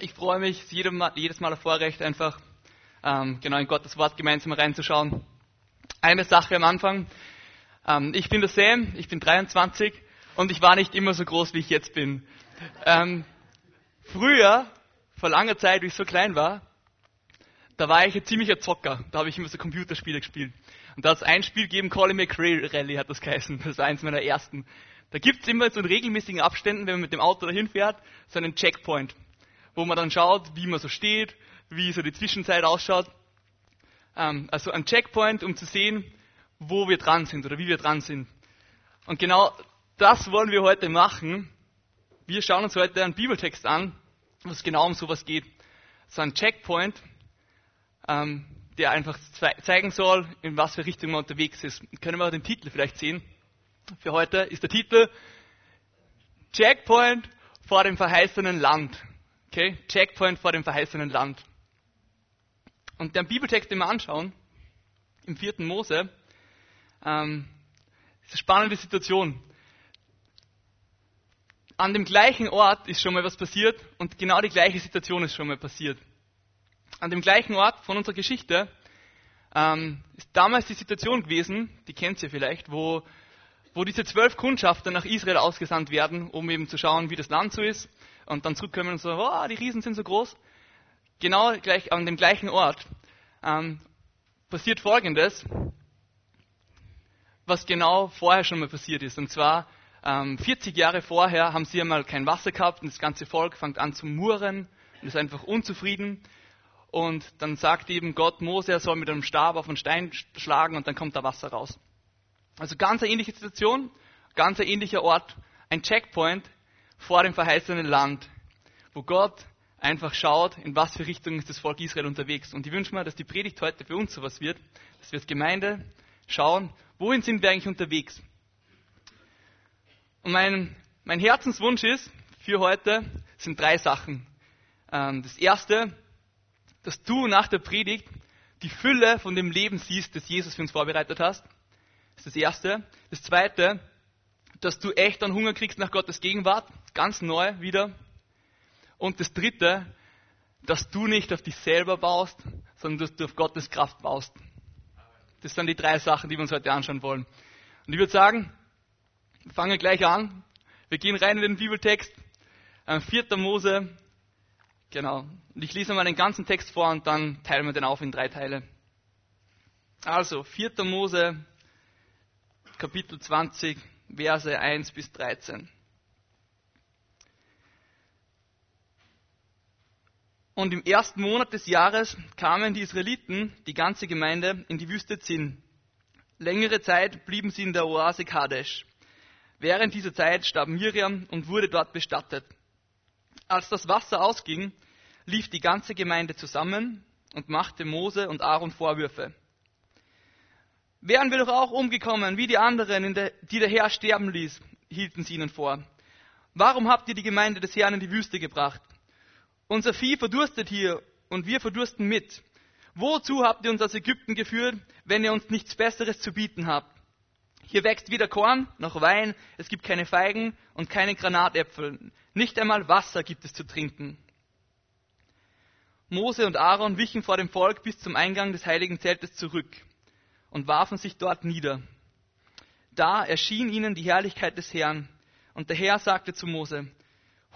Ich freue mich jedes Mal, jedes Mal auf Vorrecht, einfach ähm, genau in Gottes Wort gemeinsam reinzuschauen. Eine Sache am Anfang. Ähm, ich bin der Sam, ich bin 23 und ich war nicht immer so groß, wie ich jetzt bin. Ähm, früher, vor langer Zeit, wie ich so klein war, da war ich ein ziemlicher Zocker. Da habe ich immer so Computerspiele gespielt. Und da hat es ein Spiel gegeben, Colin McRae Rally hat das geheißen. Das war eins meiner ersten. Da gibt es immer so in regelmäßigen Abständen, wenn man mit dem Auto dahin fährt, so einen Checkpoint, wo man dann schaut, wie man so steht, wie so die Zwischenzeit ausschaut. Ähm, also ein Checkpoint, um zu sehen, wo wir dran sind oder wie wir dran sind. Und genau das wollen wir heute machen. Wir schauen uns heute einen Bibeltext an, wo es genau um sowas geht. So ein Checkpoint, ähm, der einfach zeigen soll, in was für Richtung man unterwegs ist. Können wir auch den Titel vielleicht sehen? für heute ist der Titel Checkpoint vor dem verheißenen Land. Okay? Checkpoint vor dem verheißenen Land. Und den Bibeltext, den wir anschauen, im vierten Mose, ähm, ist eine spannende Situation. An dem gleichen Ort ist schon mal was passiert und genau die gleiche Situation ist schon mal passiert. An dem gleichen Ort von unserer Geschichte ähm, ist damals die Situation gewesen, die kennt ihr vielleicht, wo wo diese zwölf Kundschafter nach Israel ausgesandt werden, um eben zu schauen, wie das Land so ist, und dann zurückkommen und so, oh, die Riesen sind so groß. Genau gleich an dem gleichen Ort ähm, passiert Folgendes, was genau vorher schon mal passiert ist. Und zwar ähm, 40 Jahre vorher haben sie einmal kein Wasser gehabt und das ganze Volk fängt an zu murren und ist einfach unzufrieden. Und dann sagt eben Gott, Mose, er soll mit einem Stab auf einen Stein schlagen und dann kommt da Wasser raus. Also ganz eine ähnliche Situation, ganz ein ähnlicher Ort, ein Checkpoint vor dem verheißenen Land, wo Gott einfach schaut, in was für Richtung ist das Volk Israel unterwegs. Und ich wünsche mir, dass die Predigt heute für uns sowas wird, dass wir als Gemeinde schauen, wohin sind wir eigentlich unterwegs. Und mein, mein Herzenswunsch ist für heute sind drei Sachen. Ähm, das erste, dass du nach der Predigt die Fülle von dem Leben siehst, das Jesus für uns vorbereitet hast. Das ist das Erste. Das Zweite, dass du echt einen Hunger kriegst nach Gottes Gegenwart, ganz neu wieder. Und das Dritte, dass du nicht auf dich selber baust, sondern dass du auf Gottes Kraft baust. Das sind die drei Sachen, die wir uns heute anschauen wollen. Und ich würde sagen, wir fangen gleich an. Wir gehen rein in den Bibeltext, 4. Mose, genau. Und ich lese mal den ganzen Text vor und dann teilen wir den auf in drei Teile. Also, 4. Mose, Kapitel 20, Verse 1 bis 13. Und im ersten Monat des Jahres kamen die Israeliten, die ganze Gemeinde, in die Wüste Zin. Längere Zeit blieben sie in der Oase Kadesh. Während dieser Zeit starb Miriam und wurde dort bestattet. Als das Wasser ausging, lief die ganze Gemeinde zusammen und machte Mose und Aaron Vorwürfe. Wären wir doch auch umgekommen, wie die anderen, der, die der Herr sterben ließ, hielten sie ihnen vor. Warum habt ihr die Gemeinde des Herrn in die Wüste gebracht? Unser Vieh verdurstet hier und wir verdursten mit. Wozu habt ihr uns aus Ägypten geführt, wenn ihr uns nichts Besseres zu bieten habt? Hier wächst weder Korn noch Wein, es gibt keine Feigen und keine Granatäpfel. Nicht einmal Wasser gibt es zu trinken. Mose und Aaron wichen vor dem Volk bis zum Eingang des heiligen Zeltes zurück und warfen sich dort nieder. Da erschien ihnen die Herrlichkeit des Herrn, und der Herr sagte zu Mose,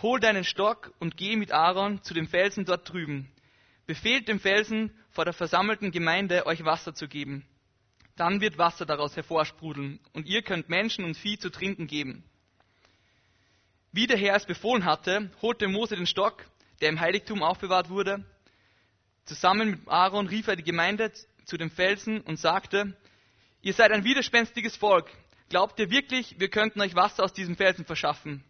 Hol deinen Stock und geh mit Aaron zu dem Felsen dort drüben. Befehlt dem Felsen vor der versammelten Gemeinde, euch Wasser zu geben. Dann wird Wasser daraus hervorsprudeln, und ihr könnt Menschen und Vieh zu trinken geben. Wie der Herr es befohlen hatte, holte Mose den Stock, der im Heiligtum aufbewahrt wurde. Zusammen mit Aaron rief er die Gemeinde zu dem Felsen und sagte, ihr seid ein widerspenstiges Volk. Glaubt ihr wirklich, wir könnten euch Wasser aus diesem Felsen verschaffen?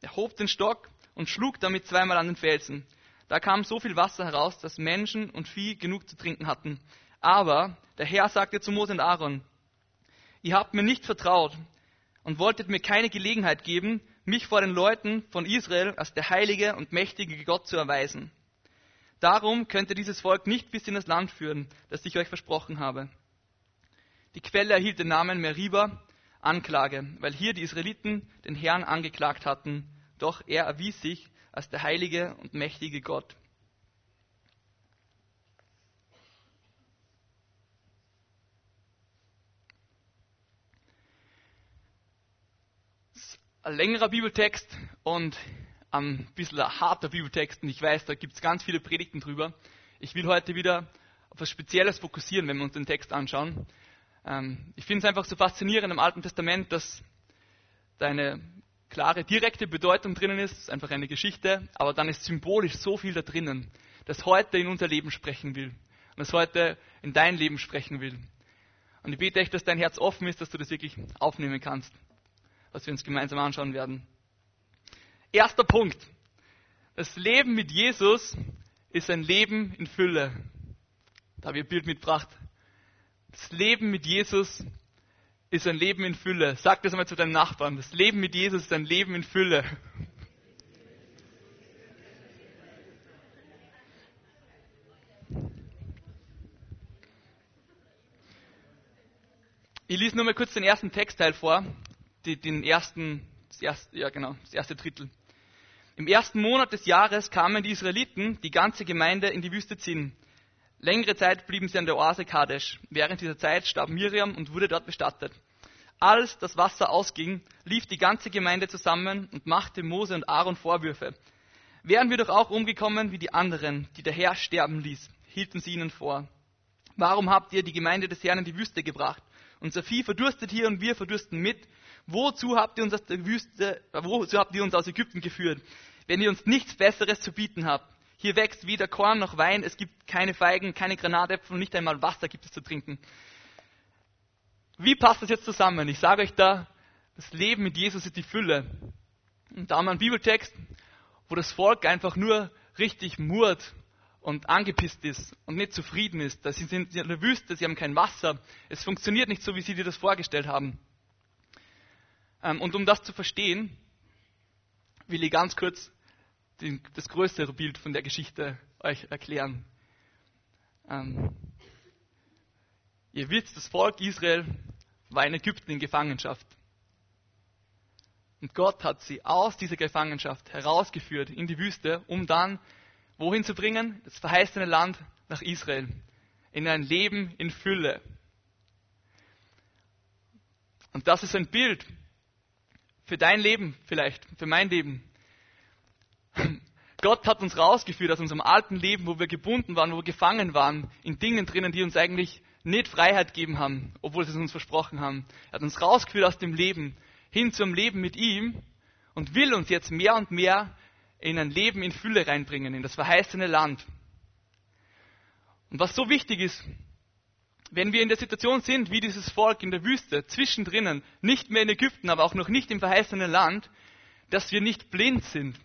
Er hob den Stock und schlug damit zweimal an den Felsen. Da kam so viel Wasser heraus, dass Menschen und Vieh genug zu trinken hatten. Aber der Herr sagte zu Mose und Aaron, ihr habt mir nicht vertraut und wolltet mir keine Gelegenheit geben, mich vor den Leuten von Israel als der heilige und mächtige Gott zu erweisen. Darum könnt ihr dieses Volk nicht bis in das Land führen, das ich euch versprochen habe. Die Quelle erhielt den Namen Meriba, Anklage, weil hier die Israeliten den Herrn angeklagt hatten, doch er erwies sich als der heilige und mächtige Gott. Ein längerer Bibeltext und ein bisschen ein harter Bibeltext und ich weiß, da gibt es ganz viele Predigten drüber. Ich will heute wieder auf etwas Spezielles fokussieren, wenn wir uns den Text anschauen. Ähm, ich finde es einfach so faszinierend im Alten Testament, dass da eine klare, direkte Bedeutung drinnen ist, ist einfach eine Geschichte, aber dann ist symbolisch so viel da drinnen, das heute in unser Leben sprechen will und das heute in dein Leben sprechen will. Und ich bete echt, dass dein Herz offen ist, dass du das wirklich aufnehmen kannst, was wir uns gemeinsam anschauen werden. Erster Punkt. Das Leben mit Jesus ist ein Leben in Fülle. Da habe ich ein Bild mitgebracht. Das Leben mit Jesus ist ein Leben in Fülle. Sag das einmal zu deinem Nachbarn. Das Leben mit Jesus ist ein Leben in Fülle. Ich lese nur mal kurz den ersten Textteil vor, den ersten, das erste, ja genau, das erste Drittel. Im ersten Monat des Jahres kamen die Israeliten, die ganze Gemeinde, in die Wüste Zin. Längere Zeit blieben sie an der Oase Kadesh. Während dieser Zeit starb Miriam und wurde dort bestattet. Als das Wasser ausging, lief die ganze Gemeinde zusammen und machte Mose und Aaron Vorwürfe. Wären wir doch auch umgekommen wie die anderen, die der Herr sterben ließ, hielten sie ihnen vor. Warum habt ihr die Gemeinde des Herrn in die Wüste gebracht? Unser Vieh verdurstet hier und wir verdursten mit. Wozu habt ihr uns aus der Wüste, wozu habt ihr uns aus Ägypten geführt, wenn ihr uns nichts Besseres zu bieten habt? Hier wächst weder Korn noch Wein, es gibt keine Feigen, keine Granatäpfel nicht einmal Wasser gibt es zu trinken. Wie passt das jetzt zusammen? Ich sage euch da, das Leben mit Jesus ist die Fülle. Und da haben wir einen Bibeltext, wo das Volk einfach nur richtig murrt und angepisst ist und nicht zufrieden ist. Sie sind in der Wüste, sie haben kein Wasser. Es funktioniert nicht so, wie sie dir das vorgestellt haben. Ähm, und um das zu verstehen, will ich ganz kurz den, das größere Bild von der Geschichte euch erklären. Ähm, ihr wisst, das Volk Israel war in Ägypten in Gefangenschaft. Und Gott hat sie aus dieser Gefangenschaft herausgeführt in die Wüste, um dann wohin zu bringen? Das verheißene Land nach Israel. In ein Leben in Fülle. Und das ist ein Bild für dein Leben vielleicht, für mein Leben. Gott hat uns rausgeführt aus unserem alten Leben, wo wir gebunden waren, wo wir gefangen waren, in Dingen drinnen, die uns eigentlich nicht Freiheit gegeben haben, obwohl sie es uns versprochen haben. Er hat uns rausgeführt aus dem Leben hin zum Leben mit ihm und will uns jetzt mehr und mehr in ein Leben in Fülle reinbringen, in das verheißene Land. Und was so wichtig ist, wenn wir in der Situation sind, wie dieses Volk in der Wüste, zwischendrin, nicht mehr in Ägypten, aber auch noch nicht im verheißenen Land, dass wir nicht blind sind,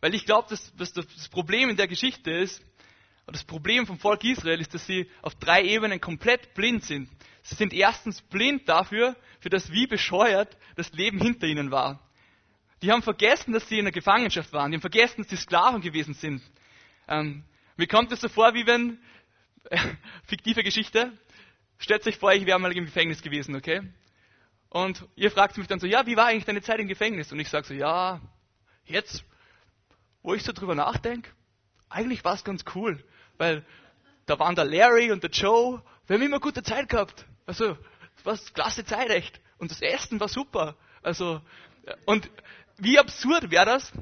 weil ich glaube, dass, dass das Problem in der Geschichte ist, und das Problem vom Volk Israel ist, dass sie auf drei Ebenen komplett blind sind. Sie sind erstens blind dafür, für das wie bescheuert das Leben hinter ihnen war. Die haben vergessen, dass sie in der Gefangenschaft waren. Die haben vergessen, dass sie Sklaven gewesen sind. Ähm, mir kommt es so vor, wie wenn, äh, fiktive Geschichte, stellt euch vor, ich wäre mal im Gefängnis gewesen, okay? Und ihr fragt mich dann so, ja, wie war eigentlich deine Zeit im Gefängnis? Und ich sage so, ja, jetzt wo ich so drüber nachdenke, eigentlich war es ganz cool, weil da waren der Larry und der Joe, wir haben immer gute Zeit gehabt. Also, war klasse Zeit echt. Und das Essen war super. Also, und wie absurd wäre das,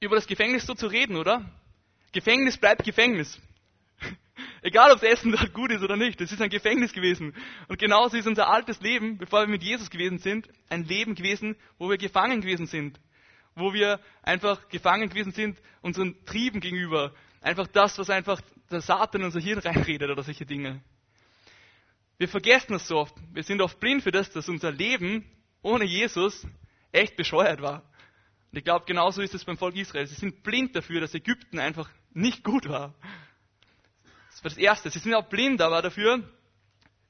über das Gefängnis so zu reden, oder? Gefängnis bleibt Gefängnis. Egal, ob das Essen dort gut ist oder nicht, es ist ein Gefängnis gewesen. Und genauso ist unser altes Leben, bevor wir mit Jesus gewesen sind, ein Leben gewesen, wo wir gefangen gewesen sind wo wir einfach gefangen gewesen sind, unseren Trieben gegenüber. Einfach das, was einfach der Satan in unser Hirn reinredet oder solche Dinge. Wir vergessen es so oft. Wir sind oft blind für das, dass unser Leben ohne Jesus echt bescheuert war. Und ich glaube, genauso ist es beim Volk Israel. Sie sind blind dafür, dass Ägypten einfach nicht gut war. Das war das Erste. Sie sind auch blind aber dafür,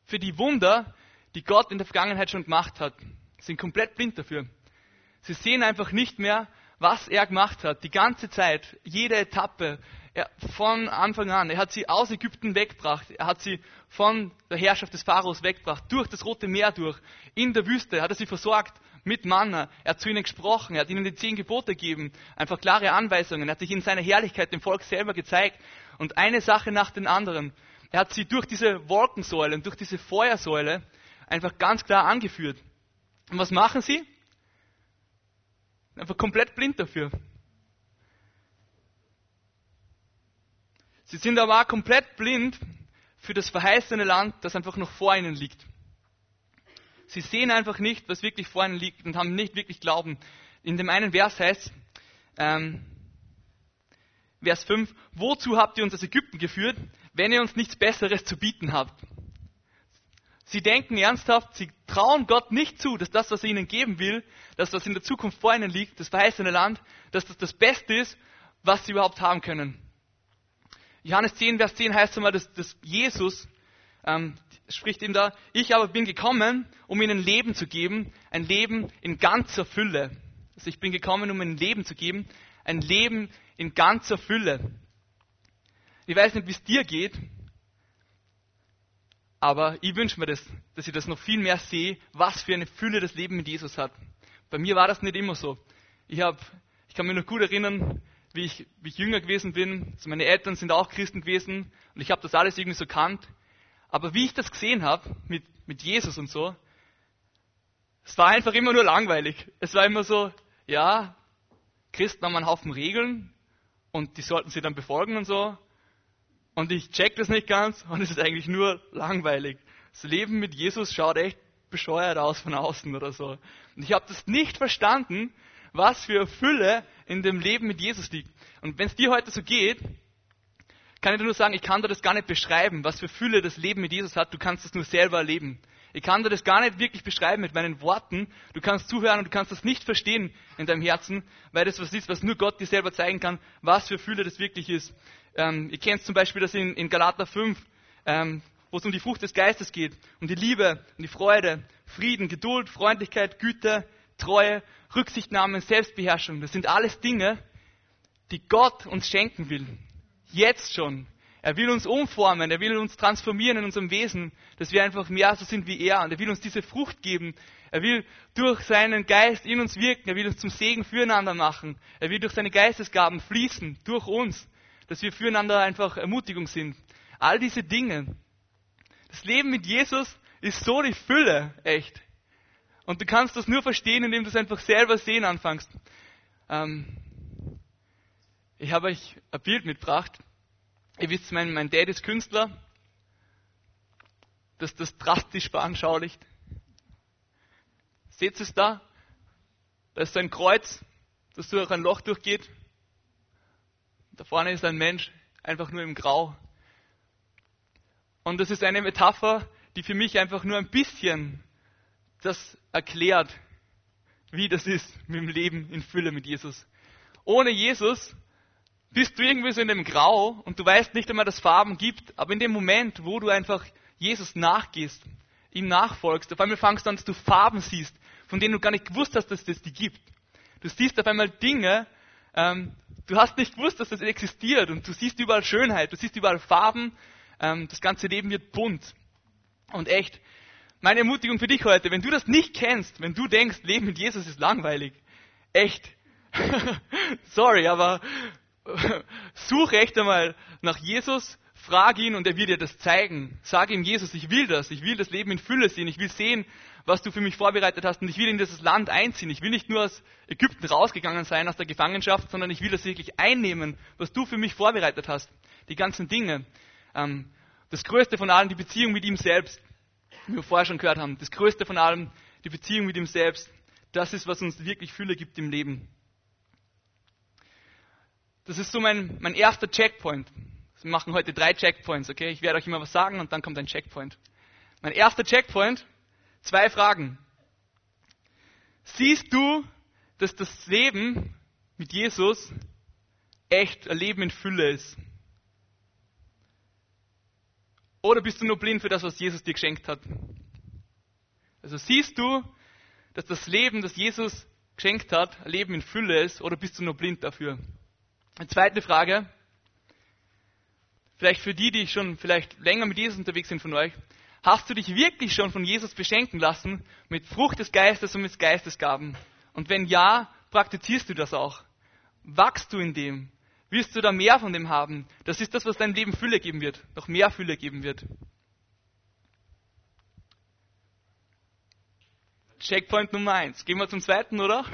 für die Wunder, die Gott in der Vergangenheit schon gemacht hat. Sie sind komplett blind dafür. Sie sehen einfach nicht mehr, was er gemacht hat, die ganze Zeit, jede Etappe, er, von Anfang an. Er hat sie aus Ägypten weggebracht. Er hat sie von der Herrschaft des Pharaos weggebracht, durch das Rote Meer durch. In der Wüste hat er sie versorgt mit Manna. Er hat zu ihnen gesprochen. Er hat ihnen die zehn Gebote gegeben. Einfach klare Anweisungen. Er hat sich in seiner Herrlichkeit dem Volk selber gezeigt. Und eine Sache nach den anderen. Er hat sie durch diese Wolkensäule und durch diese Feuersäule einfach ganz klar angeführt. Und was machen sie? Einfach komplett blind dafür. Sie sind aber auch komplett blind für das verheißene Land, das einfach noch vor ihnen liegt. Sie sehen einfach nicht, was wirklich vor ihnen liegt und haben nicht wirklich Glauben. In dem einen Vers heißt, ähm, Vers 5, wozu habt ihr uns aus Ägypten geführt, wenn ihr uns nichts Besseres zu bieten habt? Sie denken ernsthaft, sie trauen Gott nicht zu, dass das, was er ihnen geben will, das, was in der Zukunft vor ihnen liegt, das verheißene Land, dass das das Beste ist, was sie überhaupt haben können. Johannes 10, Vers 10 heißt einmal, dass, dass Jesus ähm, spricht ihm da, ich aber bin gekommen, um ihnen Leben zu geben, ein Leben in ganzer Fülle. Also ich bin gekommen, um ihnen Leben zu geben, ein Leben in ganzer Fülle. Ich weiß nicht, wie es dir geht, aber ich wünsche mir das, dass ich das noch viel mehr sehe, was für eine Fülle das Leben mit Jesus hat. Bei mir war das nicht immer so. Ich, hab, ich kann mich noch gut erinnern, wie ich, wie ich jünger gewesen bin. Also meine Eltern sind auch Christen gewesen und ich habe das alles irgendwie so kannt. Aber wie ich das gesehen habe mit, mit Jesus und so, es war einfach immer nur langweilig. Es war immer so, ja, Christen haben einen Haufen Regeln und die sollten sie dann befolgen und so. Und ich check das nicht ganz und es ist eigentlich nur langweilig. Das Leben mit Jesus schaut echt bescheuert aus von außen oder so. Und ich habe das nicht verstanden, was für Fülle in dem Leben mit Jesus liegt. Und wenn es dir heute so geht, kann ich dir nur sagen, ich kann dir das gar nicht beschreiben, was für Fülle das Leben mit Jesus hat. Du kannst es nur selber erleben. Ich kann dir das gar nicht wirklich beschreiben mit meinen Worten. Du kannst zuhören und du kannst das nicht verstehen in deinem Herzen, weil das was ist, was nur Gott dir selber zeigen kann, was für Fülle das wirklich ist. Ähm, ihr kennt zum Beispiel das in, in Galater 5, ähm, wo es um die Frucht des Geistes geht, um die Liebe, um die Freude, Frieden, Geduld, Freundlichkeit, Güte, Treue, Rücksichtnahme, Selbstbeherrschung. Das sind alles Dinge, die Gott uns schenken will. Jetzt schon. Er will uns umformen, er will uns transformieren in unserem Wesen, dass wir einfach mehr so sind wie er. Und er will uns diese Frucht geben. Er will durch seinen Geist in uns wirken. Er will uns zum Segen füreinander machen. Er will durch seine Geistesgaben fließen, durch uns, dass wir füreinander einfach Ermutigung sind. All diese Dinge. Das Leben mit Jesus ist so die Fülle, echt. Und du kannst das nur verstehen, indem du es einfach selber sehen anfängst. Ähm, ich habe euch ein Bild mitgebracht. Ihr wisst, mein, mein Dad ist Künstler, das das drastisch veranschaulicht. Seht ihr es da? Da ist so ein Kreuz, das durch ein Loch durchgeht. Da vorne ist ein Mensch, einfach nur im Grau. Und das ist eine Metapher, die für mich einfach nur ein bisschen das erklärt, wie das ist mit dem Leben in Fülle mit Jesus. Ohne Jesus bist du irgendwie so in dem Grau und du weißt nicht einmal, dass es Farben gibt, aber in dem Moment, wo du einfach Jesus nachgehst, ihm nachfolgst, auf einmal fangst du an, dass du Farben siehst, von denen du gar nicht gewusst hast, dass es die gibt. Du siehst auf einmal Dinge, ähm, du hast nicht gewusst, dass das existiert und du siehst überall Schönheit, du siehst überall Farben, ähm, das ganze Leben wird bunt und echt. Meine Ermutigung für dich heute, wenn du das nicht kennst, wenn du denkst, Leben mit Jesus ist langweilig, echt, sorry, aber such echt einmal nach Jesus, frag ihn und er wird dir das zeigen. Sag ihm, Jesus, ich will das, ich will das Leben in Fülle sehen, ich will sehen, was du für mich vorbereitet hast und ich will in dieses Land einziehen. Ich will nicht nur aus Ägypten rausgegangen sein, aus der Gefangenschaft, sondern ich will das wirklich einnehmen, was du für mich vorbereitet hast. Die ganzen Dinge. Ähm, das Größte von allen, die Beziehung mit ihm selbst wie wir vorher schon gehört haben, das Größte von allem, die Beziehung mit ihm selbst, das ist, was uns wirklich Fülle gibt im Leben. Das ist so mein, mein erster Checkpoint. Wir machen heute drei Checkpoints, okay? Ich werde euch immer was sagen und dann kommt ein Checkpoint. Mein erster Checkpoint, zwei Fragen. Siehst du, dass das Leben mit Jesus echt ein Leben in Fülle ist? Oder bist du nur blind für das, was Jesus dir geschenkt hat? Also siehst du, dass das Leben, das Jesus geschenkt hat, ein Leben in Fülle ist, oder bist du nur blind dafür? Eine zweite Frage, vielleicht für die, die schon vielleicht länger mit Jesus unterwegs sind von euch, hast du dich wirklich schon von Jesus beschenken lassen mit Frucht des Geistes und mit Geistesgaben? Und wenn ja, praktizierst du das auch? Wachst du in dem? Wirst du da mehr von dem haben? Das ist das, was dein Leben Fülle geben wird, noch mehr Fülle geben wird. Checkpoint Nummer eins. Gehen wir zum zweiten, oder?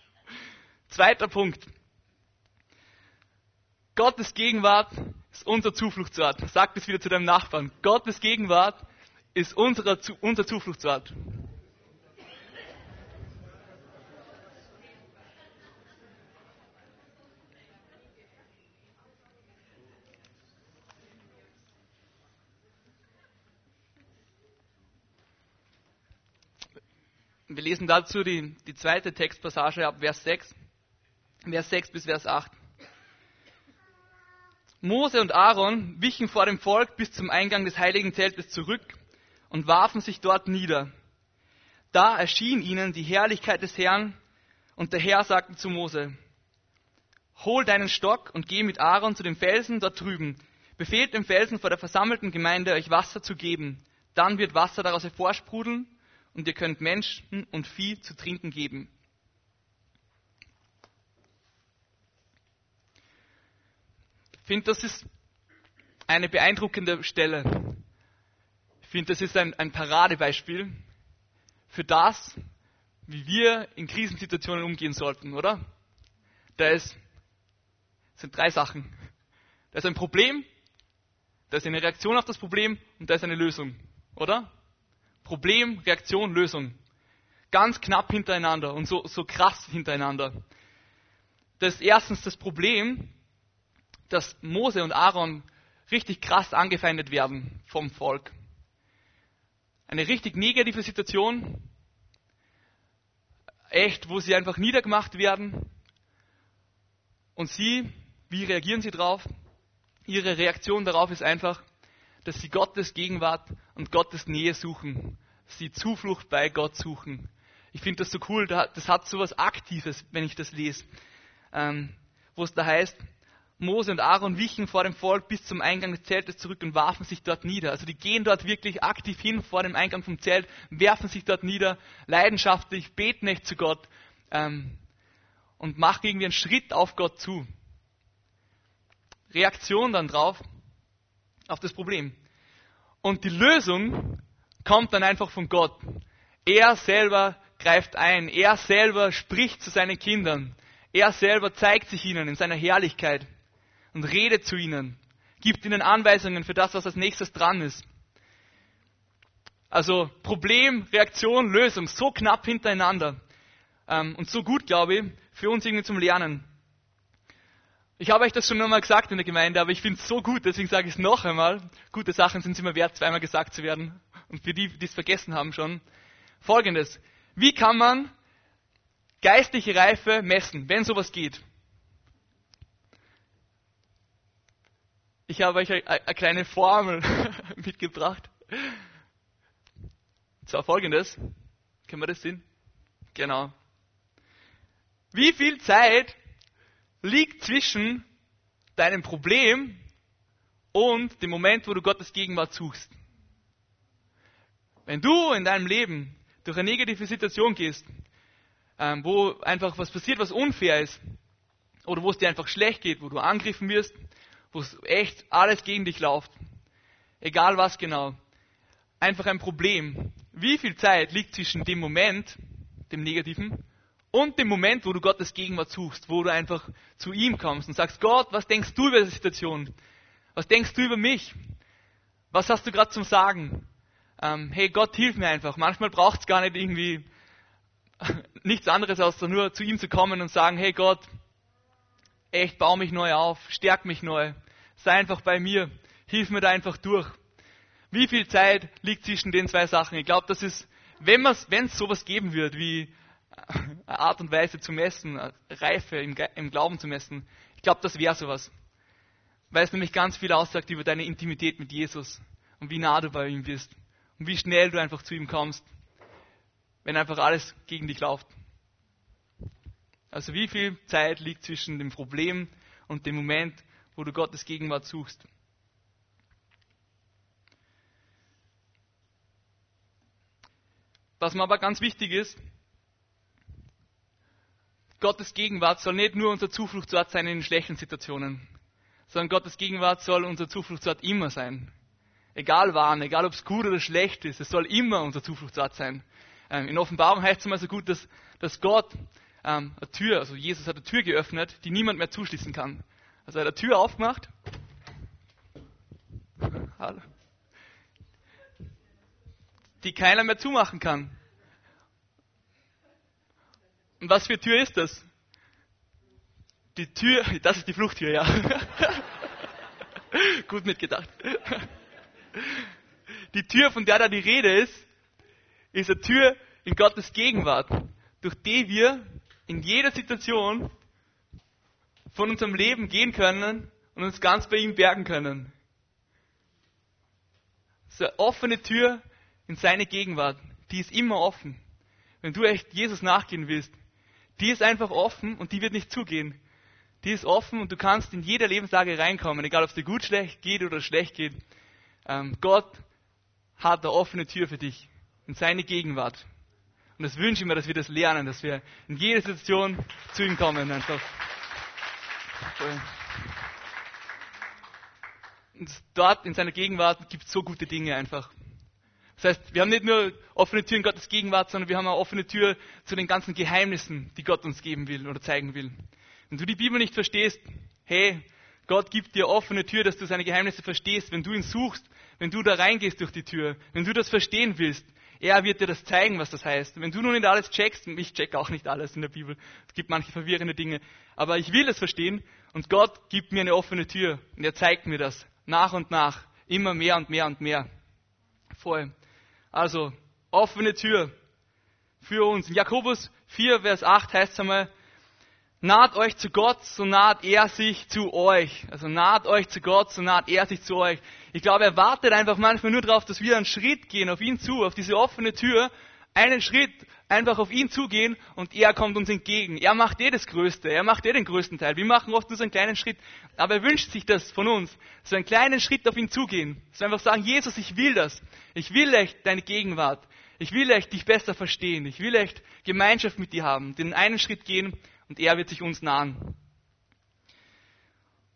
Zweiter Punkt. Gottes Gegenwart ist unser Zufluchtsort. Sag das wieder zu deinem Nachbarn. Gottes Gegenwart ist unsere, unser Zufluchtsort. Wir lesen dazu die, die zweite Textpassage ab Vers 6, Vers 6 bis Vers 8. Mose und Aaron wichen vor dem Volk bis zum Eingang des heiligen Zeltes zurück und warfen sich dort nieder. Da erschien ihnen die Herrlichkeit des Herrn und der Herr sagte zu Mose, Hol deinen Stock und geh mit Aaron zu dem Felsen dort drüben. Befehlt dem Felsen vor der versammelten Gemeinde, euch Wasser zu geben. Dann wird Wasser daraus hervorsprudeln und ihr könnt Menschen und Vieh zu trinken geben. Finde, das ist eine beeindruckende Stelle. Ich finde, das ist ein, ein Paradebeispiel für das, wie wir in Krisensituationen umgehen sollten, oder? Da ist, sind drei Sachen. Da ist ein Problem, da ist eine Reaktion auf das Problem und da ist eine Lösung, oder? Problem, Reaktion, Lösung. Ganz knapp hintereinander und so, so krass hintereinander. Das ist erstens das Problem, dass Mose und Aaron richtig krass angefeindet werden vom Volk. Eine richtig negative Situation, echt, wo sie einfach niedergemacht werden. Und sie, wie reagieren sie darauf? Ihre Reaktion darauf ist einfach, dass sie Gottes Gegenwart und Gottes Nähe suchen. Sie Zuflucht bei Gott suchen. Ich finde das so cool, das hat so was Aktives, wenn ich das lese. Ähm, wo es da heißt, Mose und Aaron wichen vor dem Volk bis zum Eingang des Zeltes zurück und warfen sich dort nieder. Also die gehen dort wirklich aktiv hin vor dem Eingang vom Zelt, werfen sich dort nieder, leidenschaftlich, beten echt zu Gott ähm, und machen irgendwie einen Schritt auf Gott zu. Reaktion dann drauf, auf das Problem. Und die Lösung kommt dann einfach von Gott. Er selber greift ein. Er selber spricht zu seinen Kindern. Er selber zeigt sich ihnen in seiner Herrlichkeit und redet zu ihnen, gibt ihnen Anweisungen für das, was als nächstes dran ist. Also Problem, Reaktion, Lösung, so knapp hintereinander. Ähm, und so gut, glaube ich, für uns irgendwie zum Lernen. Ich habe euch das schon einmal gesagt in der Gemeinde, aber ich finde es so gut, deswegen sage ich es noch einmal. Gute Sachen sind es immer wert, zweimal gesagt zu werden. Und für die, die es vergessen haben schon. Folgendes. Wie kann man geistliche Reife messen, wenn sowas geht? Ich habe euch eine kleine Formel mitgebracht. Und zwar folgendes. Können wir das sehen? Genau. Wie viel Zeit liegt zwischen deinem Problem und dem Moment, wo du Gottes Gegenwart suchst. Wenn du in deinem Leben durch eine negative Situation gehst, ähm, wo einfach was passiert, was unfair ist, oder wo es dir einfach schlecht geht, wo du angegriffen wirst, wo es echt alles gegen dich läuft, egal was genau, einfach ein Problem. Wie viel Zeit liegt zwischen dem Moment, dem Negativen, und dem Moment, wo du Gottes Gegenwart suchst, wo du einfach zu ihm kommst und sagst, Gott, was denkst du über die Situation? Was denkst du über mich? Was hast du gerade zum Sagen? Ähm, hey, Gott, hilf mir einfach. Manchmal braucht es gar nicht irgendwie nichts anderes, als nur zu ihm zu kommen und sagen, hey Gott, echt, bau mich neu auf, stärk mich neu, sei einfach bei mir, hilf mir da einfach durch. Wie viel Zeit liegt zwischen den zwei Sachen? Ich glaube, das ist, wenn es sowas geben wird, wie eine Art und Weise zu messen, Reife im, im Glauben zu messen. Ich glaube, das wäre sowas. Weil es nämlich ganz viel aussagt über deine Intimität mit Jesus und wie nah du bei ihm bist und wie schnell du einfach zu ihm kommst, wenn einfach alles gegen dich läuft. Also wie viel Zeit liegt zwischen dem Problem und dem Moment, wo du Gottes Gegenwart suchst? Was mir aber ganz wichtig ist, Gottes Gegenwart soll nicht nur unser Zufluchtsort sein in schlechten Situationen, sondern Gottes Gegenwart soll unser Zufluchtsort immer sein. Egal wann, egal ob es gut oder schlecht ist, es soll immer unser Zufluchtsort sein. Ähm, in Offenbarung heißt es immer so gut, dass, dass Gott ähm, eine Tür, also Jesus hat eine Tür geöffnet, die niemand mehr zuschließen kann. Also er hat eine Tür aufgemacht. Hallo die keiner mehr zumachen kann. Und was für Tür ist das? Die Tür, das ist die Fluchttür, ja. Gut mitgedacht. Die Tür, von der da die Rede ist, ist eine Tür in Gottes Gegenwart, durch die wir in jeder Situation von unserem Leben gehen können und uns ganz bei ihm bergen können. Ist eine offene Tür in seine Gegenwart, die ist immer offen. Wenn du echt Jesus nachgehen willst, die ist einfach offen und die wird nicht zugehen. Die ist offen und du kannst in jeder Lebenslage reinkommen, egal ob es dir gut schlecht geht oder schlecht geht. Ähm, Gott hat eine offene Tür für dich in seine Gegenwart. Und das wünsche ich mir, dass wir das lernen, dass wir in jeder Situation zu ihm kommen. Und dort in seiner Gegenwart gibt es so gute Dinge einfach. Das heißt, wir haben nicht nur offene Tür in Gottes Gegenwart, sondern wir haben eine offene Tür zu den ganzen Geheimnissen, die Gott uns geben will oder zeigen will. Wenn du die Bibel nicht verstehst, hey, Gott gibt dir offene Tür, dass du seine Geheimnisse verstehst, wenn du ihn suchst, wenn du da reingehst durch die Tür, wenn du das verstehen willst, er wird dir das zeigen, was das heißt. Wenn du nun nicht alles checkst, ich check auch nicht alles in der Bibel, es gibt manche verwirrende Dinge, aber ich will es verstehen und Gott gibt mir eine offene Tür und er zeigt mir das nach und nach, immer mehr und mehr und mehr. Voll. Also, offene Tür für uns. In Jakobus 4, Vers 8 heißt es einmal, naht euch zu Gott, so naht er sich zu euch. Also naht euch zu Gott, so naht er sich zu euch. Ich glaube, er wartet einfach manchmal nur darauf, dass wir einen Schritt gehen auf ihn zu, auf diese offene Tür, einen Schritt einfach auf ihn zugehen und er kommt uns entgegen. Er macht eh das Größte, er macht eh den größten Teil. Wir machen oft nur so einen kleinen Schritt, aber er wünscht sich das von uns, so einen kleinen Schritt auf ihn zugehen. So einfach sagen, Jesus, ich will das. Ich will echt deine Gegenwart. Ich will echt dich besser verstehen. Ich will echt Gemeinschaft mit dir haben. Den einen Schritt gehen und er wird sich uns nahen.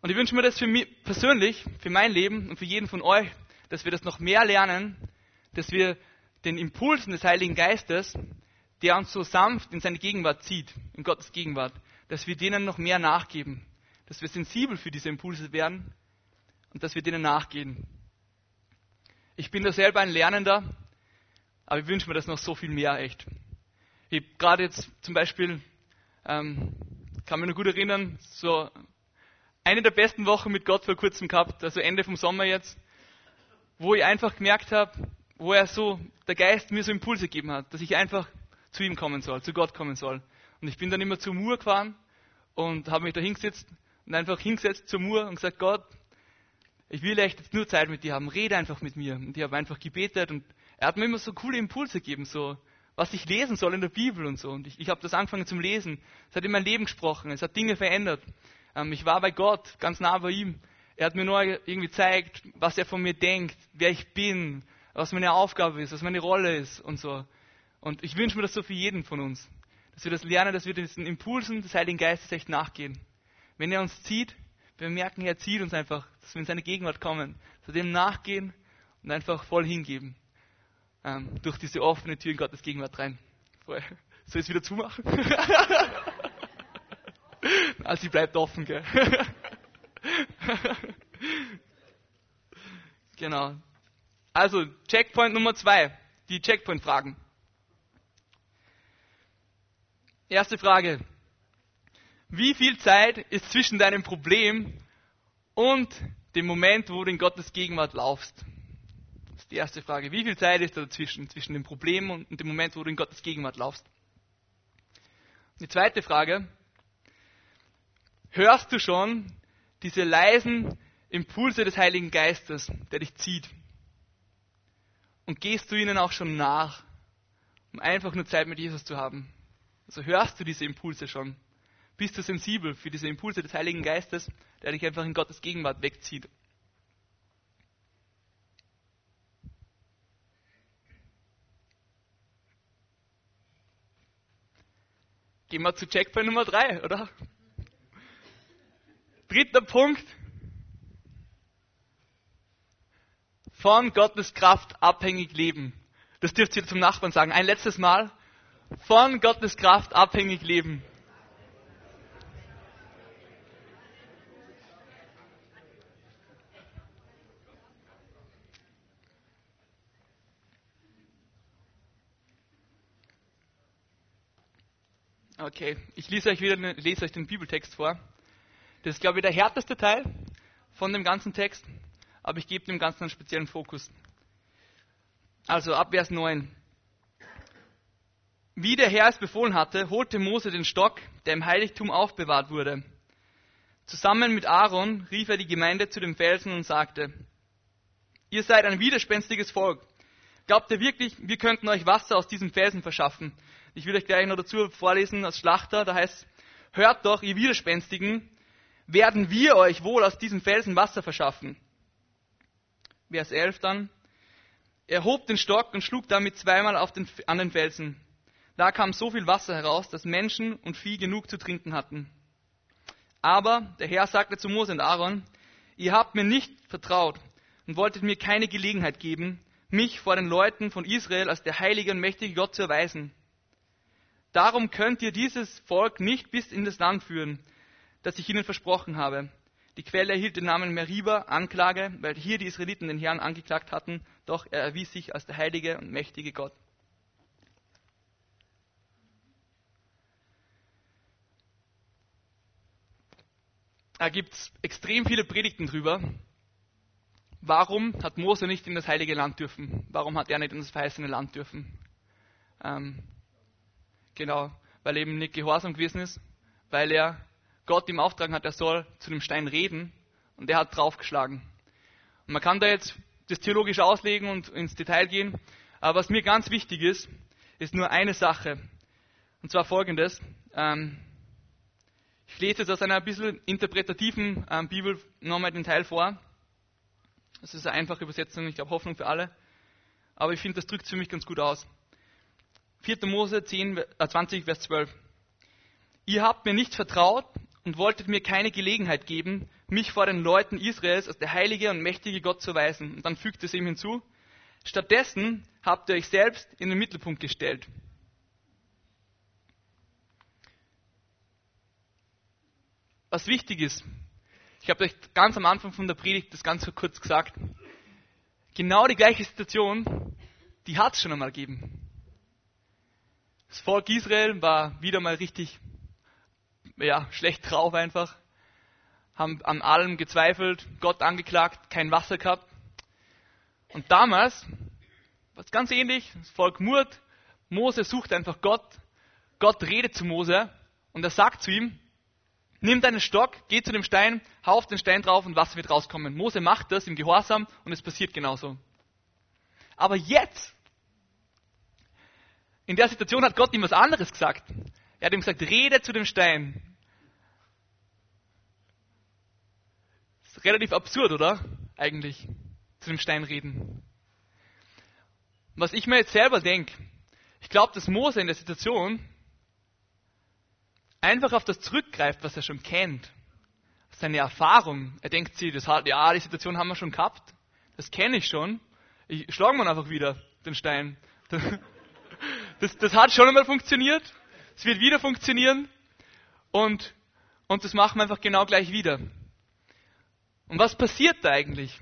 Und ich wünsche mir das für mich persönlich, für mein Leben und für jeden von euch, dass wir das noch mehr lernen, dass wir den Impulsen des Heiligen Geistes der uns so sanft in seine Gegenwart zieht, in Gottes Gegenwart, dass wir denen noch mehr nachgeben, dass wir sensibel für diese Impulse werden und dass wir denen nachgehen. Ich bin da selber ein Lernender, aber ich wünsche mir das noch so viel mehr, echt. Ich habe gerade jetzt zum Beispiel, ähm, kann mich noch gut erinnern, so eine der besten Wochen mit Gott vor kurzem gehabt, also Ende vom Sommer jetzt, wo ich einfach gemerkt habe, wo er so, der Geist mir so Impulse gegeben hat, dass ich einfach zu ihm kommen soll, zu Gott kommen soll. Und ich bin dann immer zur Mur gefahren und habe mich da hingesetzt und einfach hingesetzt zur Mur und gesagt, Gott, ich will echt jetzt nur Zeit mit dir haben, rede einfach mit mir. Und ich habe einfach gebetet und er hat mir immer so coole Impulse gegeben, so was ich lesen soll in der Bibel und so. Und ich, ich habe das angefangen zum Lesen. Es hat in mein Leben gesprochen, es hat Dinge verändert. Ähm, ich war bei Gott, ganz nah bei ihm. Er hat mir nur irgendwie gezeigt, was er von mir denkt, wer ich bin, was meine Aufgabe ist, was meine Rolle ist und so. Und ich wünsche mir das so für jeden von uns, dass wir das lernen, dass wir diesen Impulsen des Heiligen Geistes echt nachgehen. Wenn er uns zieht, wir merken, er zieht uns einfach, dass wir in seine Gegenwart kommen, zu dem nachgehen und einfach voll hingeben. Ähm, durch diese offene Tür in Gottes Gegenwart rein. Soll ich es wieder zumachen? also sie bleibt offen, gell? genau. Also, Checkpoint Nummer zwei, die Checkpoint-Fragen. Erste Frage. Wie viel Zeit ist zwischen deinem Problem und dem Moment, wo du in Gottes Gegenwart laufst? Die erste Frage. Wie viel Zeit ist da dazwischen, zwischen dem Problem und dem Moment, wo du in Gottes Gegenwart laufst? Die zweite Frage. Hörst du schon diese leisen Impulse des Heiligen Geistes, der dich zieht? Und gehst du ihnen auch schon nach, um einfach nur Zeit mit Jesus zu haben? Also hörst du diese Impulse schon? Bist du sensibel für diese Impulse des Heiligen Geistes, der dich einfach in Gottes Gegenwart wegzieht? Gehen wir zu Checkpoint Nummer 3, oder? Dritter Punkt. Von Gottes Kraft abhängig leben. Das dürft ihr zum Nachbarn sagen. Ein letztes Mal. Von Gottes Kraft abhängig leben. Okay, ich lese euch wieder lese euch den Bibeltext vor. Das ist, glaube ich, der härteste Teil von dem ganzen Text, aber ich gebe dem Ganzen einen speziellen Fokus. Also ab Vers 9. Wie der Herr es befohlen hatte, holte Mose den Stock, der im Heiligtum aufbewahrt wurde. Zusammen mit Aaron rief er die Gemeinde zu dem Felsen und sagte, ihr seid ein widerspenstiges Volk. Glaubt ihr wirklich, wir könnten euch Wasser aus diesem Felsen verschaffen? Ich will euch gleich noch dazu vorlesen als Schlachter, da heißt, hört doch, ihr Widerspenstigen, werden wir euch wohl aus diesem Felsen Wasser verschaffen. Vers 11 dann. Er hob den Stock und schlug damit zweimal den, an den Felsen. Da kam so viel Wasser heraus, dass Menschen und Vieh genug zu trinken hatten. Aber der Herr sagte zu Mose und Aaron, ihr habt mir nicht vertraut und wolltet mir keine Gelegenheit geben, mich vor den Leuten von Israel als der heilige und mächtige Gott zu erweisen. Darum könnt ihr dieses Volk nicht bis in das Land führen, das ich ihnen versprochen habe. Die Quelle erhielt den Namen Meriba, Anklage, weil hier die Israeliten den Herrn angeklagt hatten, doch er erwies sich als der heilige und mächtige Gott. Da gibt es extrem viele Predigten drüber. Warum hat Mose nicht in das heilige Land dürfen? Warum hat er nicht in das verheißene Land dürfen? Ähm, Genau, weil eben nicht gehorsam gewesen ist, weil er Gott im Auftrag hat, er soll zu dem Stein reden und er hat draufgeschlagen. Und man kann da jetzt das theologisch auslegen und ins Detail gehen, aber was mir ganz wichtig ist, ist nur eine Sache. Und zwar folgendes. Ähm, ich lese jetzt aus einer ein bisschen interpretativen ähm, Bibel nochmal den Teil vor. Das ist eine einfache Übersetzung, ich glaube Hoffnung für alle. Aber ich finde, das drückt es für mich ganz gut aus. 4. Mose 10, 20, äh, Vers 12. Ihr habt mir nicht vertraut und wolltet mir keine Gelegenheit geben, mich vor den Leuten Israels als der heilige und mächtige Gott zu weisen. Und dann fügt es ihm hinzu, stattdessen habt ihr euch selbst in den Mittelpunkt gestellt. Was wichtig ist, ich habe euch ganz am Anfang von der Predigt das ganz kurz gesagt, genau die gleiche Situation, die hat es schon einmal gegeben. Das Volk Israel war wieder mal richtig ja, schlecht drauf einfach, haben an allem gezweifelt, Gott angeklagt, kein Wasser gehabt. Und damals, was ganz ähnlich, das Volk murrt, Mose sucht einfach Gott, Gott redet zu Mose und er sagt zu ihm, nimm deinen Stock, geh zu dem Stein, hau auf den Stein drauf und Wasser wird rauskommen. Mose macht das im Gehorsam und es passiert genauso. Aber jetzt in der Situation hat Gott ihm was anderes gesagt. Er hat ihm gesagt, rede zu dem Stein. Ist relativ absurd, oder? Eigentlich, zu dem Stein reden. Was ich mir jetzt selber denke, ich glaube, dass Mose in der Situation einfach auf das zurückgreift, was er schon kennt. Seine Erfahrung. Er denkt sich, das hat, ja, die Situation haben wir schon gehabt. Das kenne ich schon. Ich schlage mal einfach wieder den Stein. Das, das hat schon einmal funktioniert. Es wird wieder funktionieren. Und, und das machen wir einfach genau gleich wieder. Und was passiert da eigentlich?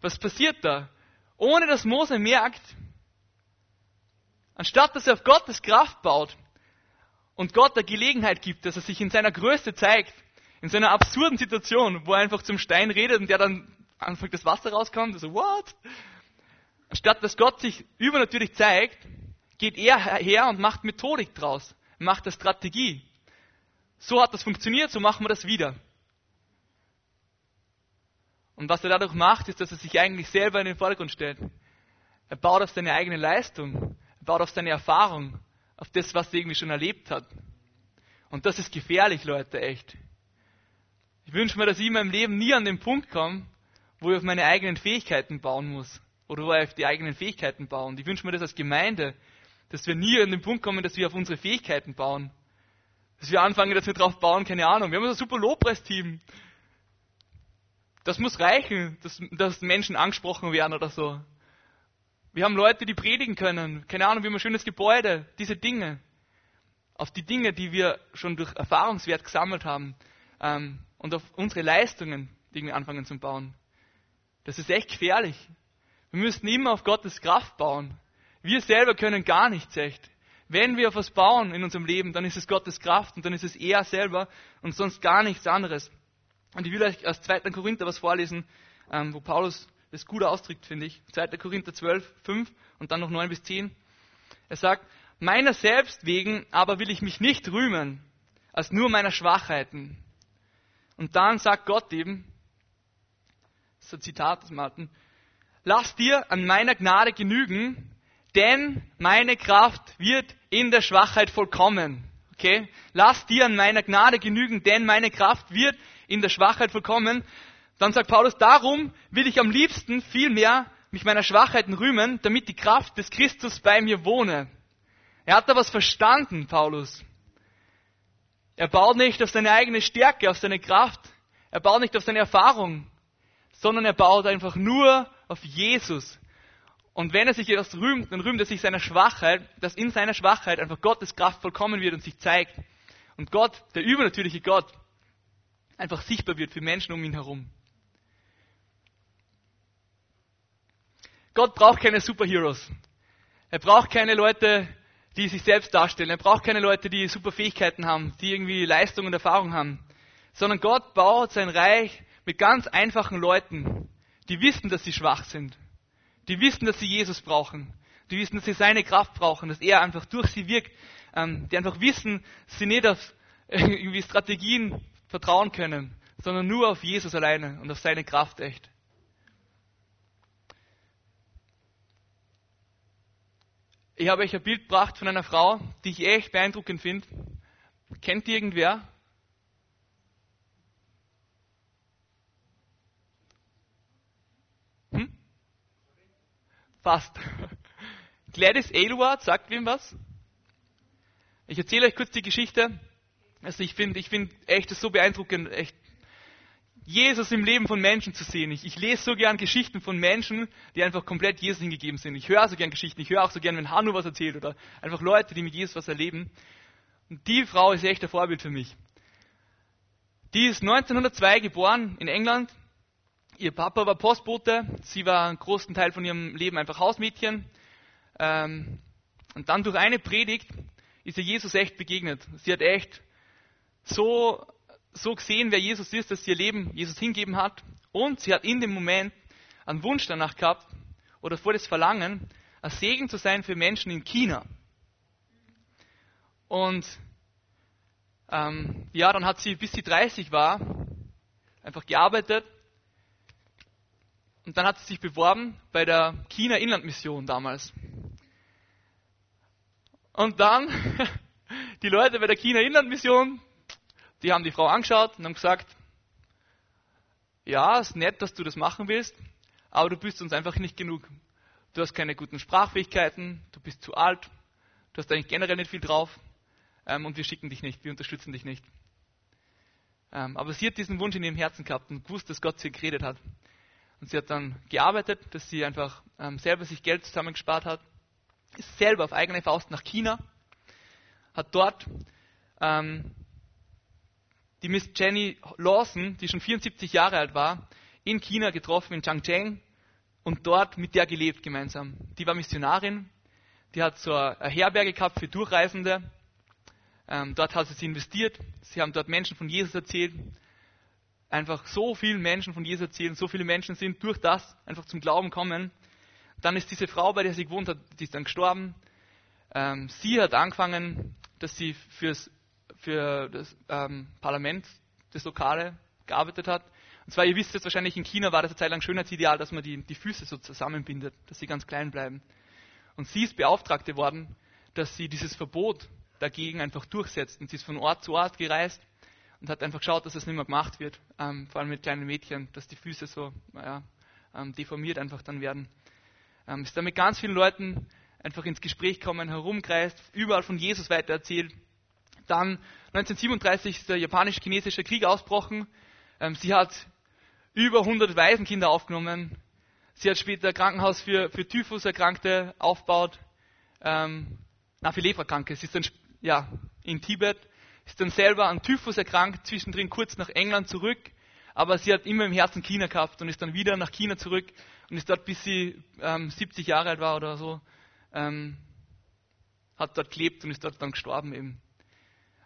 Was passiert da? Ohne dass Mose merkt, anstatt dass er auf Gottes Kraft baut und Gott der Gelegenheit gibt, dass er sich in seiner Größe zeigt, in seiner absurden Situation, wo er einfach zum Stein redet und der dann anfängt das Wasser rauskommt, so, what? Anstatt dass Gott sich übernatürlich zeigt, geht er her und macht Methodik draus, macht eine Strategie. So hat das funktioniert, so machen wir das wieder. Und was er dadurch macht, ist, dass er sich eigentlich selber in den Vordergrund stellt. Er baut auf seine eigene Leistung, er baut auf seine Erfahrung, auf das, was er irgendwie schon erlebt hat. Und das ist gefährlich, Leute, echt. Ich wünsche mir, dass ich in meinem Leben nie an den Punkt komme, wo ich auf meine eigenen Fähigkeiten bauen muss. Oder wo ich auf die eigenen Fähigkeiten bauen. Ich wünsche mir das als Gemeinde, dass wir nie an den Punkt kommen, dass wir auf unsere Fähigkeiten bauen. Dass wir anfangen, dass wir drauf bauen, keine Ahnung. Wir haben ein super Lobpreisteam. Das muss reichen, dass, dass Menschen angesprochen werden oder so. Wir haben Leute, die predigen können. Keine Ahnung, wir haben ein schönes Gebäude. Diese Dinge. Auf die Dinge, die wir schon durch Erfahrungswert gesammelt haben. Ähm, und auf unsere Leistungen, die wir anfangen zu bauen. Das ist echt gefährlich. Wir müssen immer auf Gottes Kraft bauen. Wir selber können gar nichts echt. Wenn wir auf was bauen in unserem Leben, dann ist es Gottes Kraft und dann ist es er selber und sonst gar nichts anderes. Und ich will euch aus 2. Korinther was vorlesen, ähm, wo Paulus das gut ausdrückt, finde ich. 2. Korinther 12, 5 und dann noch 9 bis 10. Er sagt, meiner selbst wegen aber will ich mich nicht rühmen, als nur meiner Schwachheiten. Und dann sagt Gott eben, das ist ein Zitat des Martin, lass dir an meiner Gnade genügen, denn meine Kraft wird in der Schwachheit vollkommen. Okay? Lass dir an meiner Gnade genügen, denn meine Kraft wird in der Schwachheit vollkommen. Dann sagt Paulus, darum will ich am liebsten viel mehr mich meiner Schwachheiten rühmen, damit die Kraft des Christus bei mir wohne. Er hat da was verstanden, Paulus. Er baut nicht auf seine eigene Stärke, auf seine Kraft. Er baut nicht auf seine Erfahrung, sondern er baut einfach nur auf Jesus. Und wenn er sich etwas rühmt, dann rühmt er sich seiner Schwachheit, dass in seiner Schwachheit einfach Gottes Kraft vollkommen wird und sich zeigt. Und Gott, der übernatürliche Gott, einfach sichtbar wird für Menschen um ihn herum. Gott braucht keine Superheroes. Er braucht keine Leute, die sich selbst darstellen. Er braucht keine Leute, die super Fähigkeiten haben, die irgendwie Leistung und Erfahrung haben. Sondern Gott baut sein Reich mit ganz einfachen Leuten, die wissen, dass sie schwach sind die wissen, dass sie Jesus brauchen. Die wissen, dass sie seine Kraft brauchen, dass er einfach durch sie wirkt. Ähm, die einfach wissen, dass sie nicht auf irgendwie Strategien vertrauen können, sondern nur auf Jesus alleine und auf seine Kraft echt. Ich habe euch ein Bild gebracht von einer Frau, die ich echt beeindruckend finde. Kennt ihr irgendwer? Fast. Gladys Aylward, sagt wem was? Ich erzähle euch kurz die Geschichte. Also ich finde, ich finde echt das so beeindruckend, echt Jesus im Leben von Menschen zu sehen. Ich, ich, lese so gern Geschichten von Menschen, die einfach komplett Jesus hingegeben sind. Ich höre so gern Geschichten. Ich höre auch so gern, wenn Hanno was erzählt oder einfach Leute, die mit Jesus was erleben. Und die Frau ist echt ein Vorbild für mich. Die ist 1902 geboren in England, Ihr Papa war Postbote, sie war einen großen Teil von ihrem Leben einfach Hausmädchen. Ähm, und dann durch eine Predigt ist ihr Jesus echt begegnet. Sie hat echt so, so gesehen, wer Jesus ist, dass sie ihr Leben Jesus hingeben hat. Und sie hat in dem Moment einen Wunsch danach gehabt oder vor das Verlangen, ein Segen zu sein für Menschen in China. Und ähm, ja, dann hat sie, bis sie 30 war, einfach gearbeitet und dann hat sie sich beworben bei der China Inlandmission damals. Und dann, die Leute bei der China Inlandmission, die haben die Frau angeschaut und haben gesagt, ja, ist nett, dass du das machen willst, aber du bist uns einfach nicht genug. Du hast keine guten Sprachfähigkeiten, du bist zu alt, du hast eigentlich generell nicht viel drauf ähm, und wir schicken dich nicht, wir unterstützen dich nicht. Ähm, aber sie hat diesen Wunsch in ihrem Herzen gehabt und gewusst, dass Gott ihr geredet hat. Und sie hat dann gearbeitet, dass sie einfach ähm, selber sich Geld zusammengespart hat, ist selber auf eigene Faust nach China, hat dort ähm, die Miss Jenny Lawson, die schon 74 Jahre alt war, in China getroffen, in Changcheng, und dort mit der gelebt gemeinsam. Die war Missionarin, die hat so eine Herberge gehabt für Durchreisende. Ähm, dort hat sie sie investiert. Sie haben dort Menschen von Jesus erzählt einfach so vielen Menschen von Jesus erzählen, so viele Menschen sind durch das einfach zum Glauben kommen. Dann ist diese Frau, bei der sie gewohnt hat, die ist dann gestorben. Ähm, sie hat angefangen, dass sie fürs, für das ähm, Parlament, das Lokale, gearbeitet hat. Und zwar, ihr wisst jetzt wahrscheinlich, in China war das eine Zeit lang Schönheitsideal, dass man die, die Füße so zusammenbindet, dass sie ganz klein bleiben. Und sie ist Beauftragte worden, dass sie dieses Verbot dagegen einfach durchsetzt. Und sie ist von Ort zu Ort gereist und hat einfach geschaut, dass es nicht mehr gemacht wird, ähm, vor allem mit kleinen Mädchen, dass die Füße so naja, ähm, deformiert einfach dann werden. Ähm, ist dann mit ganz vielen Leuten einfach ins Gespräch gekommen, herumkreist, überall von Jesus weiter erzählt. Dann 1937 ist der japanisch-chinesische Krieg ausbrochen. Ähm, sie hat über 100 Waisenkinder aufgenommen. Sie hat später ein Krankenhaus für, für Typhuserkrankte aufgebaut. Ähm, na, für Leberkranke. Sie ist dann ja, in Tibet, ist dann selber an Typhus erkrankt, zwischendrin kurz nach England zurück. Aber sie hat immer im Herzen China gehabt und ist dann wieder nach China zurück und ist dort, bis sie ähm, 70 Jahre alt war oder so, ähm, hat dort gelebt und ist dort dann gestorben eben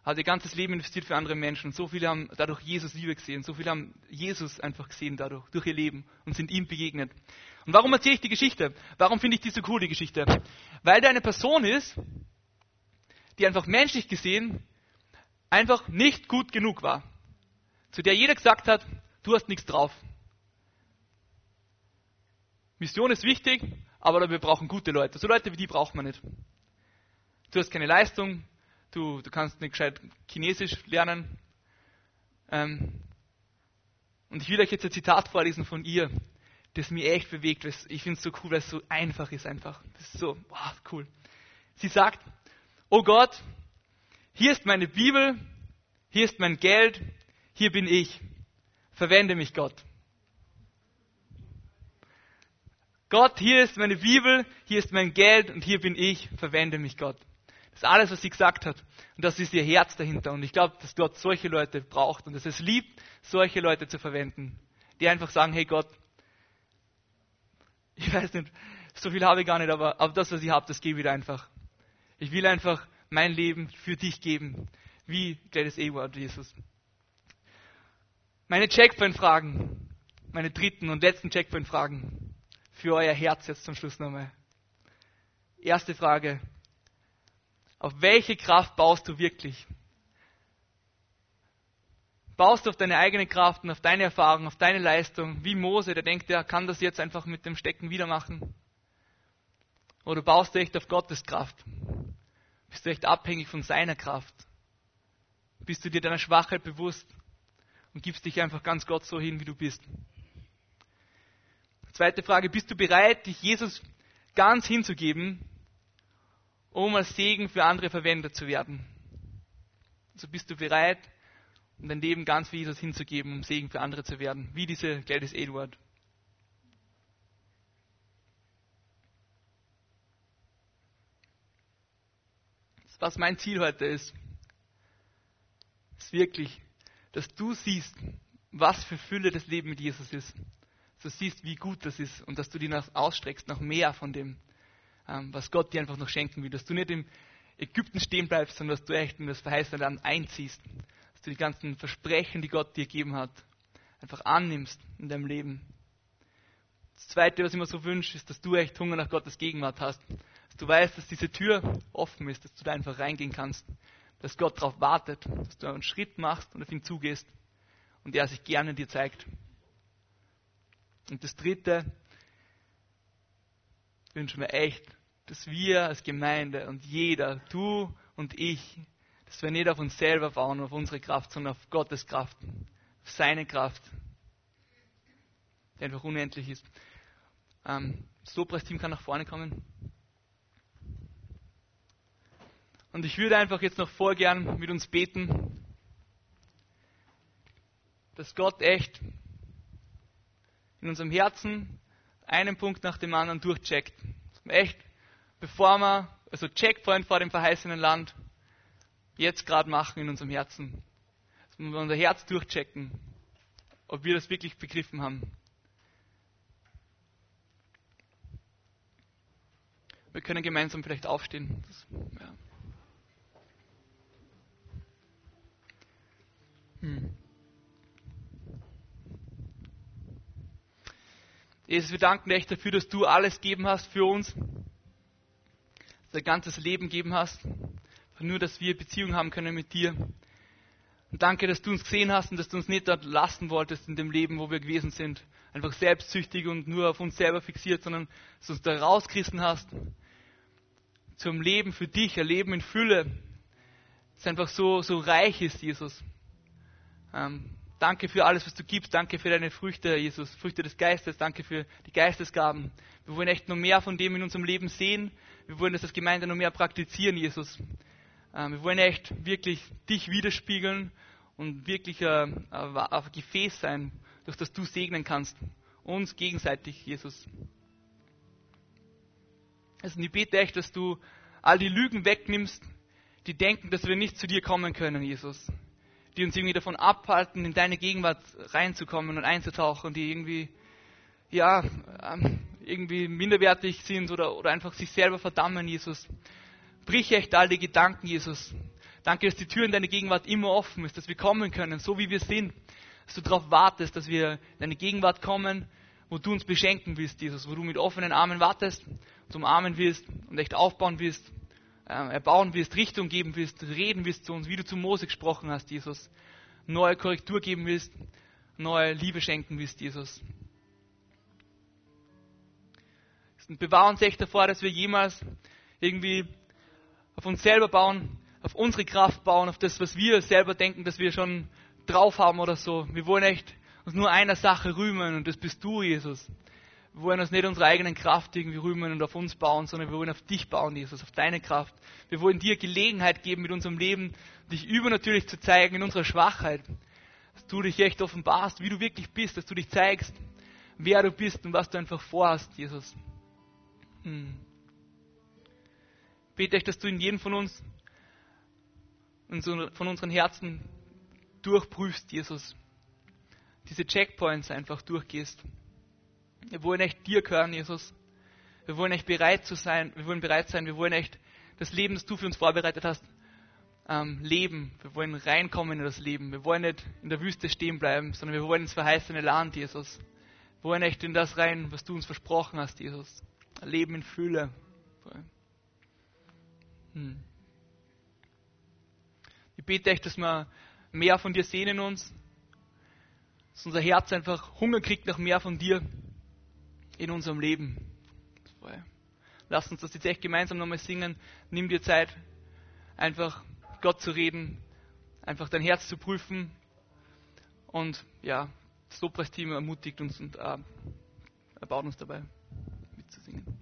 hat ihr ganzes Leben investiert für andere Menschen. So viele haben dadurch Jesus Liebe gesehen. So viele haben Jesus einfach gesehen dadurch, durch ihr Leben und sind ihm begegnet. Und warum erzähle ich die Geschichte? Warum finde ich die so cool, die Geschichte? Weil da eine Person ist, die einfach menschlich gesehen einfach nicht gut genug war. Zu der jeder gesagt hat, du hast nichts drauf. Mission ist wichtig, aber wir brauchen gute Leute. So Leute wie die braucht man nicht. Du hast keine Leistung, du, du kannst nicht gescheit Chinesisch lernen. Ähm, und ich will euch jetzt ein Zitat vorlesen von ihr, das mich echt bewegt. Ich finde es so cool, weil es so einfach ist einfach. Das ist so, wow, cool. Sie sagt, oh Gott, hier ist meine Bibel, hier ist mein Geld, hier bin ich. Verwende mich, Gott. Gott, hier ist meine Bibel, hier ist mein Geld und hier bin ich. Verwende mich, Gott. Das ist alles, was sie gesagt hat. Und das ist ihr Herz dahinter. Und ich glaube, dass Gott solche Leute braucht und dass es liebt, solche Leute zu verwenden. Die einfach sagen, hey Gott, ich weiß nicht, so viel habe ich gar nicht, aber, aber das, was ich habe, das gebe ich einfach. Ich will einfach mein Leben für dich geben. Wie Gladys Ewart, Jesus. Meine Checkpoint-Fragen, meine dritten und letzten Checkpoint-Fragen für euer Herz jetzt zum Schluss nochmal. Erste Frage, auf welche Kraft baust du wirklich? Baust du auf deine eigene Kraft und auf deine Erfahrung, auf deine Leistung, wie Mose, der denkt, er kann das jetzt einfach mit dem Stecken wieder machen? Oder baust du echt auf Gottes Kraft? Bist du echt abhängig von seiner Kraft? Bist du dir deiner Schwachheit bewusst und gibst dich einfach ganz Gott so hin, wie du bist? Zweite Frage, bist du bereit, dich Jesus ganz hinzugeben um als Segen für andere verwendet zu werden. So bist du bereit, um dein Leben ganz für Jesus hinzugeben, um Segen für andere zu werden, wie diese Gladys Edward. Was mein Ziel heute ist, ist wirklich, dass du siehst, was für Fülle das Leben mit Jesus ist. Dass du siehst, wie gut das ist und dass du dir ausstreckst nach mehr von dem. Ähm, was Gott dir einfach noch schenken will. Dass du nicht im Ägypten stehen bleibst, sondern dass du echt in das verheißene Land einziehst. Dass du die ganzen Versprechen, die Gott dir gegeben hat, einfach annimmst in deinem Leben. Das Zweite, was ich mir so wünsche, ist, dass du echt Hunger nach Gottes Gegenwart hast. Du weißt, dass diese Tür offen ist, dass du da einfach reingehen kannst. Dass Gott darauf wartet, dass du einen Schritt machst und auf ihn zugehst und er sich gerne dir zeigt. Und das Dritte, wünsche mir echt, dass wir als Gemeinde und jeder, du und ich, dass wir nicht auf uns selber bauen, auf unsere Kraft, sondern auf Gottes Kraft, auf seine Kraft, die einfach unendlich ist. Ähm, das Lobpreisteam kann nach vorne kommen. Und ich würde einfach jetzt noch vorgern mit uns beten, dass Gott echt in unserem Herzen einen Punkt nach dem anderen durchcheckt. Echt bevor wir, also Checkpoint vor dem verheißenen Land, jetzt gerade machen in unserem Herzen. Dass wir unser Herz durchchecken, ob wir das wirklich begriffen haben. Wir können gemeinsam vielleicht aufstehen. Das, ja. Jesus, wir danken dir echt dafür, dass du alles gegeben hast für uns dein ganzes Leben gegeben hast. Nur, dass wir Beziehung haben können mit dir. Und danke, dass du uns gesehen hast und dass du uns nicht dort lassen wolltest in dem Leben, wo wir gewesen sind. Einfach selbstsüchtig und nur auf uns selber fixiert, sondern dass du uns da rausgerissen hast. Zum Leben für dich, ein Leben in Fülle. das einfach so, so reich ist, Jesus. Ähm, danke für alles, was du gibst. Danke für deine Früchte, Jesus. Früchte des Geistes. Danke für die Geistesgaben. Wir wollen echt noch mehr von dem in unserem Leben sehen. Wir wollen das als Gemeinde noch mehr praktizieren, Jesus. Ähm, wir wollen echt wirklich dich widerspiegeln und wirklich ein, ein Gefäß sein, durch das du segnen kannst. Uns gegenseitig, Jesus. Also ich bete echt, dass du all die Lügen wegnimmst, die denken, dass wir nicht zu dir kommen können, Jesus. Die uns irgendwie davon abhalten, in deine Gegenwart reinzukommen und einzutauchen, die irgendwie, ja, ähm, irgendwie minderwertig sind oder, oder einfach sich selber verdammen, Jesus. Brich echt all die Gedanken, Jesus. Danke, dass die Tür in deine Gegenwart immer offen ist, dass wir kommen können, so wie wir sind. Dass du darauf wartest, dass wir in deine Gegenwart kommen, wo du uns beschenken willst, Jesus. Wo du mit offenen Armen wartest, zum Armen wirst und echt aufbauen wirst, äh, erbauen wirst, Richtung geben wirst, reden wirst zu uns, wie du zu Mose gesprochen hast, Jesus. Neue Korrektur geben willst, neue Liebe schenken willst, Jesus. Und bewahr uns echt davor, dass wir jemals irgendwie auf uns selber bauen, auf unsere Kraft bauen, auf das, was wir selber denken, dass wir schon drauf haben oder so. Wir wollen echt uns nur einer Sache rühmen und das bist du, Jesus. Wir wollen uns nicht unsere eigenen Kraft irgendwie rühmen und auf uns bauen, sondern wir wollen auf dich bauen, Jesus, auf deine Kraft. Wir wollen dir Gelegenheit geben, mit unserem Leben dich übernatürlich zu zeigen in unserer Schwachheit. Dass du dich echt offenbarst, wie du wirklich bist, dass du dich zeigst, wer du bist und was du einfach vorhast, Jesus. Hm. Bete ich, dass du in jedem von uns, von unseren Herzen durchprüfst, Jesus. Diese Checkpoints einfach durchgehst. Wir wollen echt dir gehören, Jesus. Wir wollen echt bereit zu sein. Wir wollen bereit sein. Wir wollen echt das Leben, das du für uns vorbereitet hast, ähm, leben. Wir wollen reinkommen in das Leben. Wir wollen nicht in der Wüste stehen bleiben, sondern wir wollen ins verheißene Land, Jesus. Wir wollen echt in das rein, was du uns versprochen hast, Jesus. Leben in Fülle. Hm. Ich bete echt, dass wir mehr von dir sehen in uns, dass unser Herz einfach Hunger kriegt nach mehr von dir in unserem Leben. Lass uns das jetzt echt gemeinsam nochmal singen. Nimm dir Zeit, einfach Gott zu reden, einfach dein Herz zu prüfen. Und ja, das Lobpreisteam ermutigt uns und äh, erbaut uns dabei mitzusingen.